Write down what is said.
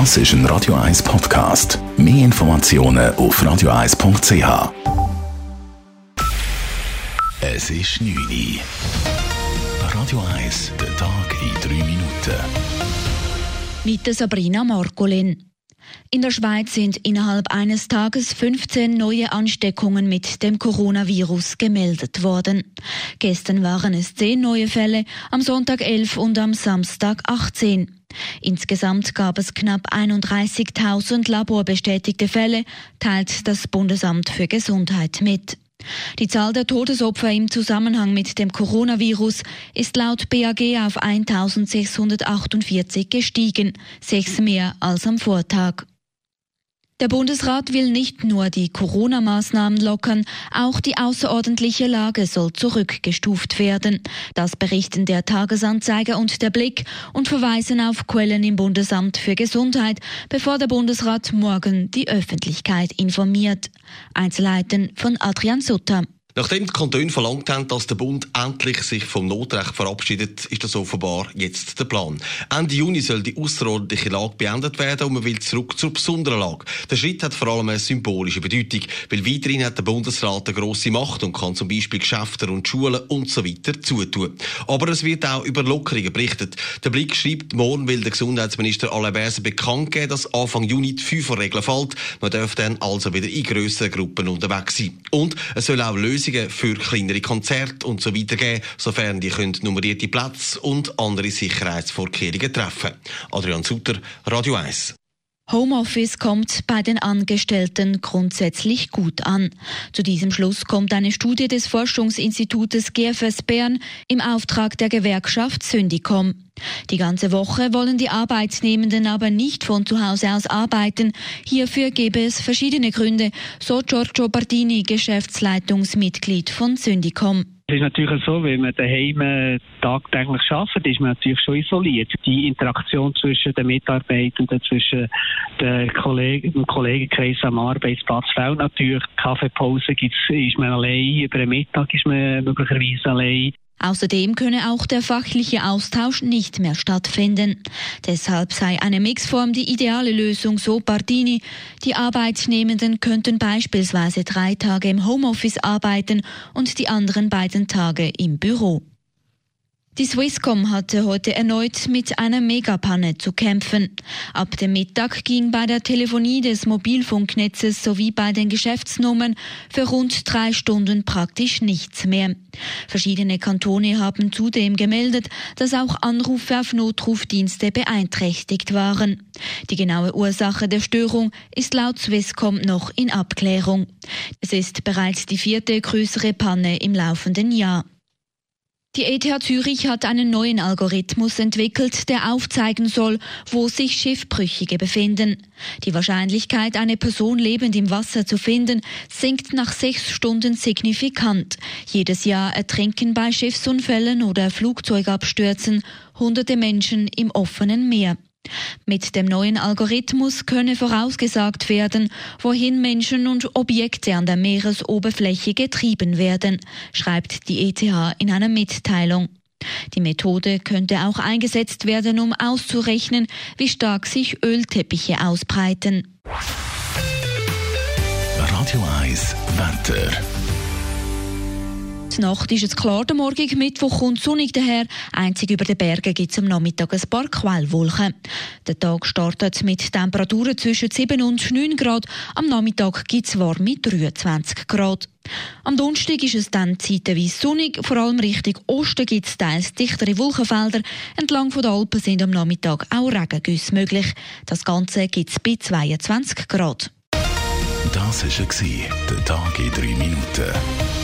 Das ist ein Radio 1 Podcast. Mehr Informationen auf radio1.ch. Es ist 9 Uhr. Radio 1, der Tag in 3 Minuten. Mit Sabrina Markolin. In der Schweiz sind innerhalb eines Tages 15 neue Ansteckungen mit dem Coronavirus gemeldet worden. Gestern waren es 10 neue Fälle, am Sonntag 11 und am Samstag 18. Insgesamt gab es knapp 31.000 laborbestätigte Fälle, teilt das Bundesamt für Gesundheit mit. Die Zahl der Todesopfer im Zusammenhang mit dem Coronavirus ist laut BAG auf 1648 gestiegen, sechs mehr als am Vortag. Der Bundesrat will nicht nur die Corona-Maßnahmen lockern, auch die außerordentliche Lage soll zurückgestuft werden. Das berichten der Tagesanzeiger und der Blick und verweisen auf Quellen im Bundesamt für Gesundheit, bevor der Bundesrat morgen die Öffentlichkeit informiert. Einzelheiten von Adrian Sutter. Nachdem die Kantone verlangt haben, dass der Bund endlich sich vom Notrecht verabschiedet, ist das offenbar jetzt der Plan. Ende Juni soll die außerordentliche Lage beendet werden und man will zurück zur besonderen Lage. Der Schritt hat vor allem eine symbolische Bedeutung, weil weiterhin hat der Bundesrat eine grosse Macht und kann zum Beispiel Geschäfte und Schulen und so weiter zutun. Aber es wird auch über Lockerungen berichtet. Der Blick schreibt, morgen will der Gesundheitsminister Alain bekannt geben, dass Anfang Juni die Fünferregel fällt. Man darf dann also wieder in grösseren Gruppen unterwegs sein. Und es soll auch Lösungen Lösungen für kleinere Konzerte und so weiter geben, sofern die können nummerierte Plätze und andere Sicherheitsvorkehrungen treffen. Adrian Sutter, Radio 1. Homeoffice kommt bei den Angestellten grundsätzlich gut an. Zu diesem Schluss kommt eine Studie des Forschungsinstitutes GFS Bern im Auftrag der Gewerkschaft Syndicom. Die ganze Woche wollen die Arbeitnehmenden aber nicht von zu Hause aus arbeiten. Hierfür gäbe es verschiedene Gründe, so Giorgio Bardini, Geschäftsleitungsmitglied von Syndicom. Es ist natürlich so, wenn man daheim tagtäglich arbeitet, ist man natürlich schon isoliert. Die Interaktion zwischen den Mitarbeitenden, zwischen den Kollegen, dem Kollegenkreis am Arbeitsplatz fehlt natürlich. Kaffeepause gibt's, ist man allein, über den Mittag ist man möglicherweise allein. Außerdem könne auch der fachliche Austausch nicht mehr stattfinden. Deshalb sei eine Mixform die ideale Lösung, so Bardini. Die Arbeitnehmenden könnten beispielsweise drei Tage im Homeoffice arbeiten und die anderen beiden Tage im Büro. Die Swisscom hatte heute erneut mit einer Megapanne zu kämpfen. Ab dem Mittag ging bei der Telefonie des Mobilfunknetzes sowie bei den Geschäftsnummern für rund drei Stunden praktisch nichts mehr. Verschiedene Kantone haben zudem gemeldet, dass auch Anrufe auf Notrufdienste beeinträchtigt waren. Die genaue Ursache der Störung ist laut Swisscom noch in Abklärung. Es ist bereits die vierte größere Panne im laufenden Jahr. Die ETH Zürich hat einen neuen Algorithmus entwickelt, der aufzeigen soll, wo sich Schiffbrüchige befinden. Die Wahrscheinlichkeit, eine Person lebend im Wasser zu finden, sinkt nach sechs Stunden signifikant. Jedes Jahr ertrinken bei Schiffsunfällen oder Flugzeugabstürzen hunderte Menschen im offenen Meer. Mit dem neuen Algorithmus könne vorausgesagt werden, wohin Menschen und Objekte an der Meeresoberfläche getrieben werden, schreibt die ETH in einer Mitteilung. Die Methode könnte auch eingesetzt werden, um auszurechnen, wie stark sich Ölteppiche ausbreiten. Radio 1 Wetter. Die Nacht ist es klar, der Morgen Mittwoch kommt sonnig daher. Einzig über den Bergen gibt es am Nachmittag ein paar Quellwolken. Der Tag startet mit Temperaturen zwischen 7 und 9 Grad. Am Nachmittag gibt es warme 23 Grad. Am Donnerstag ist es dann zeitweise sonnig, vor allem Richtung Osten gibt es teils dichtere Wolkenfelder. Entlang der Alpen sind am Nachmittag auch Regengüsse möglich. Das Ganze gibt es bei 22 Grad. Das war der Tag in 3 Minuten.